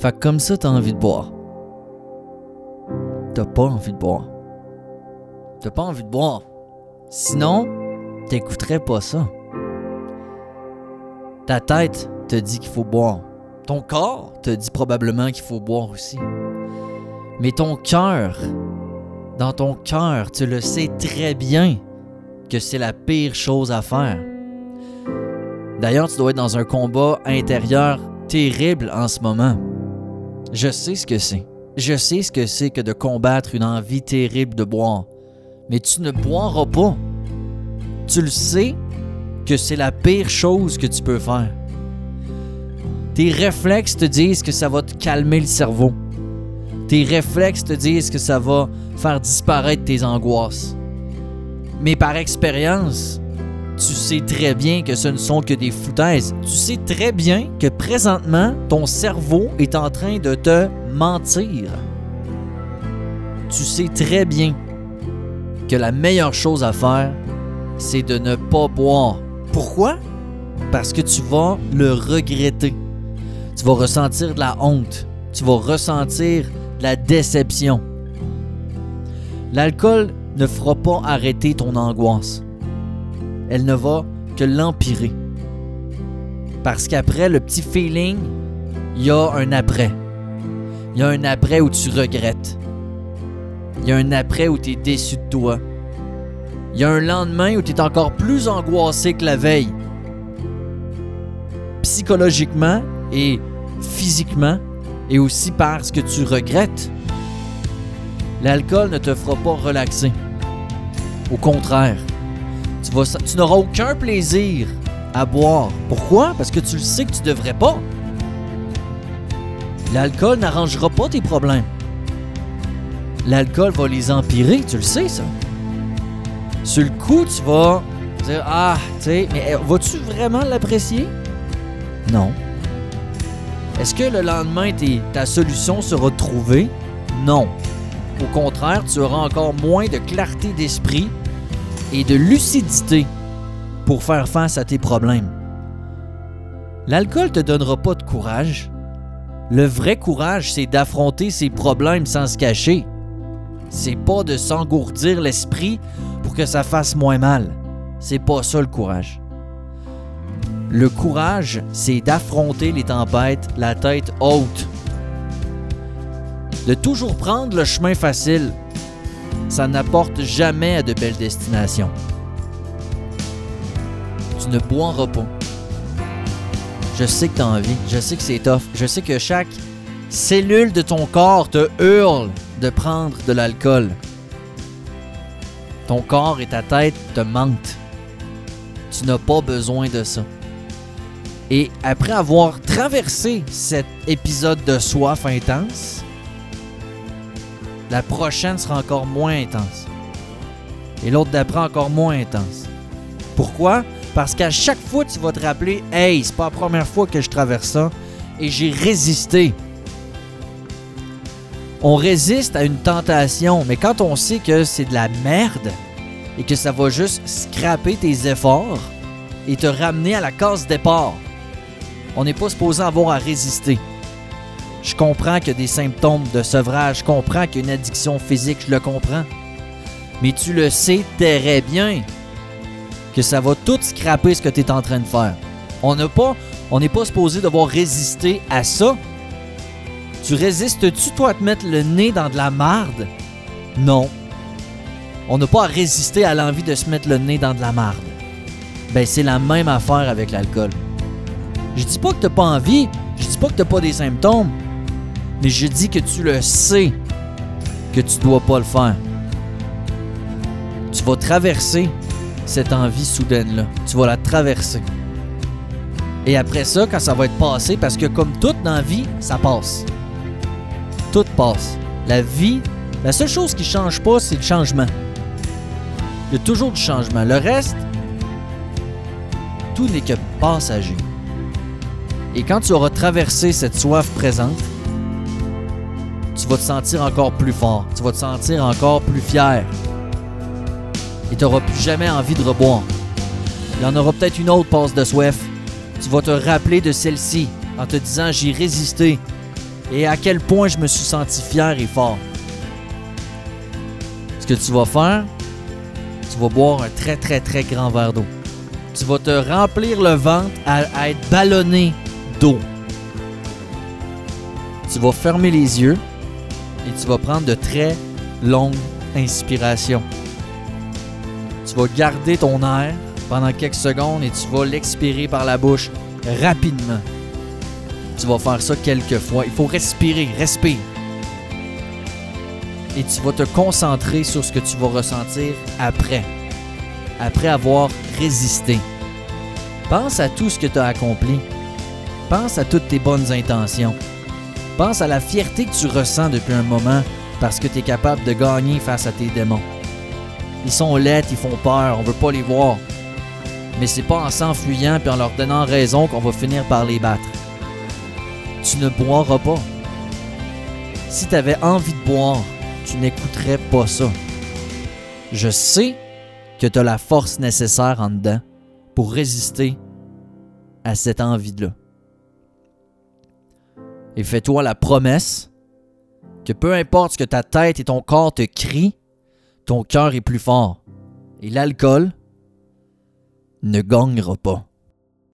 Fait que comme ça, t'as envie de boire. T'as pas envie de boire. T'as pas envie de boire. Sinon, t'écouterais pas ça. Ta tête te dit qu'il faut boire. Ton corps te dit probablement qu'il faut boire aussi. Mais ton cœur, dans ton cœur, tu le sais très bien que c'est la pire chose à faire. D'ailleurs, tu dois être dans un combat intérieur terrible en ce moment. Je sais ce que c'est. Je sais ce que c'est que de combattre une envie terrible de boire. Mais tu ne boiras pas. Tu le sais que c'est la pire chose que tu peux faire. Tes réflexes te disent que ça va te calmer le cerveau. Tes réflexes te disent que ça va faire disparaître tes angoisses. Mais par expérience, tu sais très bien que ce ne sont que des foutaises. Tu sais très bien que présentement, ton cerveau est en train de te mentir. Tu sais très bien que la meilleure chose à faire, c'est de ne pas boire. Pourquoi? Parce que tu vas le regretter. Tu vas ressentir de la honte. Tu vas ressentir de la déception. L'alcool ne fera pas arrêter ton angoisse. Elle ne va que l'empirer. Parce qu'après le petit feeling, il y a un après. Il y a un après où tu regrettes. Il y a un après où tu es déçu de toi. Il y a un lendemain où tu es encore plus angoissé que la veille. Psychologiquement et physiquement, et aussi parce que tu regrettes. L'alcool ne te fera pas relaxer. Au contraire, tu, n'auras aucun plaisir à boire. Pourquoi? Parce que tu le sais que tu devrais pas. L'alcool n'arrangera pas tes problèmes. L'alcool va les empirer, tu le sais ça. Sur le coup, tu vas dire Ah, tu sais, mais euh, vas-tu vraiment l'apprécier? Non. Est-ce que le lendemain, ta solution sera trouvée? Non. Au contraire, tu auras encore moins de clarté d'esprit et de lucidité pour faire face à tes problèmes. L'alcool te donnera pas de courage. Le vrai courage, c'est d'affronter ses problèmes sans se cacher. C'est pas de s'engourdir l'esprit pour que ça fasse moins mal. C'est pas ça le courage. Le courage, c'est d'affronter les tempêtes la tête haute. De toujours prendre le chemin facile, ça n'apporte jamais à de belles destinations. Tu ne boiras pas. Je sais que tu as envie, je sais que c'est tough, je sais que chaque cellule de ton corps te hurle de prendre de l'alcool. Ton corps et ta tête te mentent. Tu n'as pas besoin de ça. Et après avoir traversé cet épisode de soif intense, la prochaine sera encore moins intense. Et l'autre d'après encore moins intense. Pourquoi? Parce qu'à chaque fois, tu vas te rappeler Hey, c'est pas la première fois que je traverse ça et j'ai résisté. On résiste à une tentation, mais quand on sait que c'est de la merde et que ça va juste scraper tes efforts et te ramener à la case départ, on n'est pas supposé avoir à résister. Je comprends qu'il y a des symptômes de sevrage, je comprends qu'il y a une addiction physique, je le comprends. Mais tu le sais très bien que ça va tout scraper ce que tu es en train de faire. On pas, n'est pas supposé devoir résister à ça. Tu résistes-tu, toi, à te mettre le nez dans de la marde? Non. On n'a pas à résister à l'envie de se mettre le nez dans de la marde. Ben, c'est la même affaire avec l'alcool. Je dis pas que t'as pas envie, je dis pas que t'as pas des symptômes, mais je dis que tu le sais que tu dois pas le faire. Tu vas traverser cette envie soudaine-là. Tu vas la traverser. Et après ça, quand ça va être passé, parce que comme toute dans la vie, ça passe. Tout passe. La vie, la seule chose qui change pas, c'est le changement. Il y a toujours du changement. Le reste, tout n'est que passager. Et quand tu auras traversé cette soif présente, tu vas te sentir encore plus fort. Tu vas te sentir encore plus fier. Et tu n'auras plus jamais envie de reboire. Il y en aura peut-être une autre passe de soif. Tu vas te rappeler de celle-ci en te disant j'ai résisté. et à quel point je me suis senti fier et fort. Ce que tu vas faire, tu vas boire un très très très grand verre d'eau. Tu vas te remplir le ventre à, à être ballonné d'eau. Tu vas fermer les yeux et tu vas prendre de très longues inspirations. Tu vas garder ton air pendant quelques secondes et tu vas l'expirer par la bouche rapidement. Tu vas faire ça quelques fois. Il faut respirer, respire. Et tu vas te concentrer sur ce que tu vas ressentir après. Après avoir résisté. Pense à tout ce que tu as accompli. Pense à toutes tes bonnes intentions. Pense à la fierté que tu ressens depuis un moment parce que tu es capable de gagner face à tes démons. Ils sont laids, ils font peur, on veut pas les voir. Mais c'est pas en s'enfuyant et en leur donnant raison qu'on va finir par les battre. Tu ne boiras pas. Si tu avais envie de boire, tu n'écouterais pas ça. Je sais que tu as la force nécessaire en dedans pour résister à cette envie-là. Et fais-toi la promesse que peu importe ce que ta tête et ton corps te crient, ton cœur est plus fort. Et l'alcool ne gagnera pas.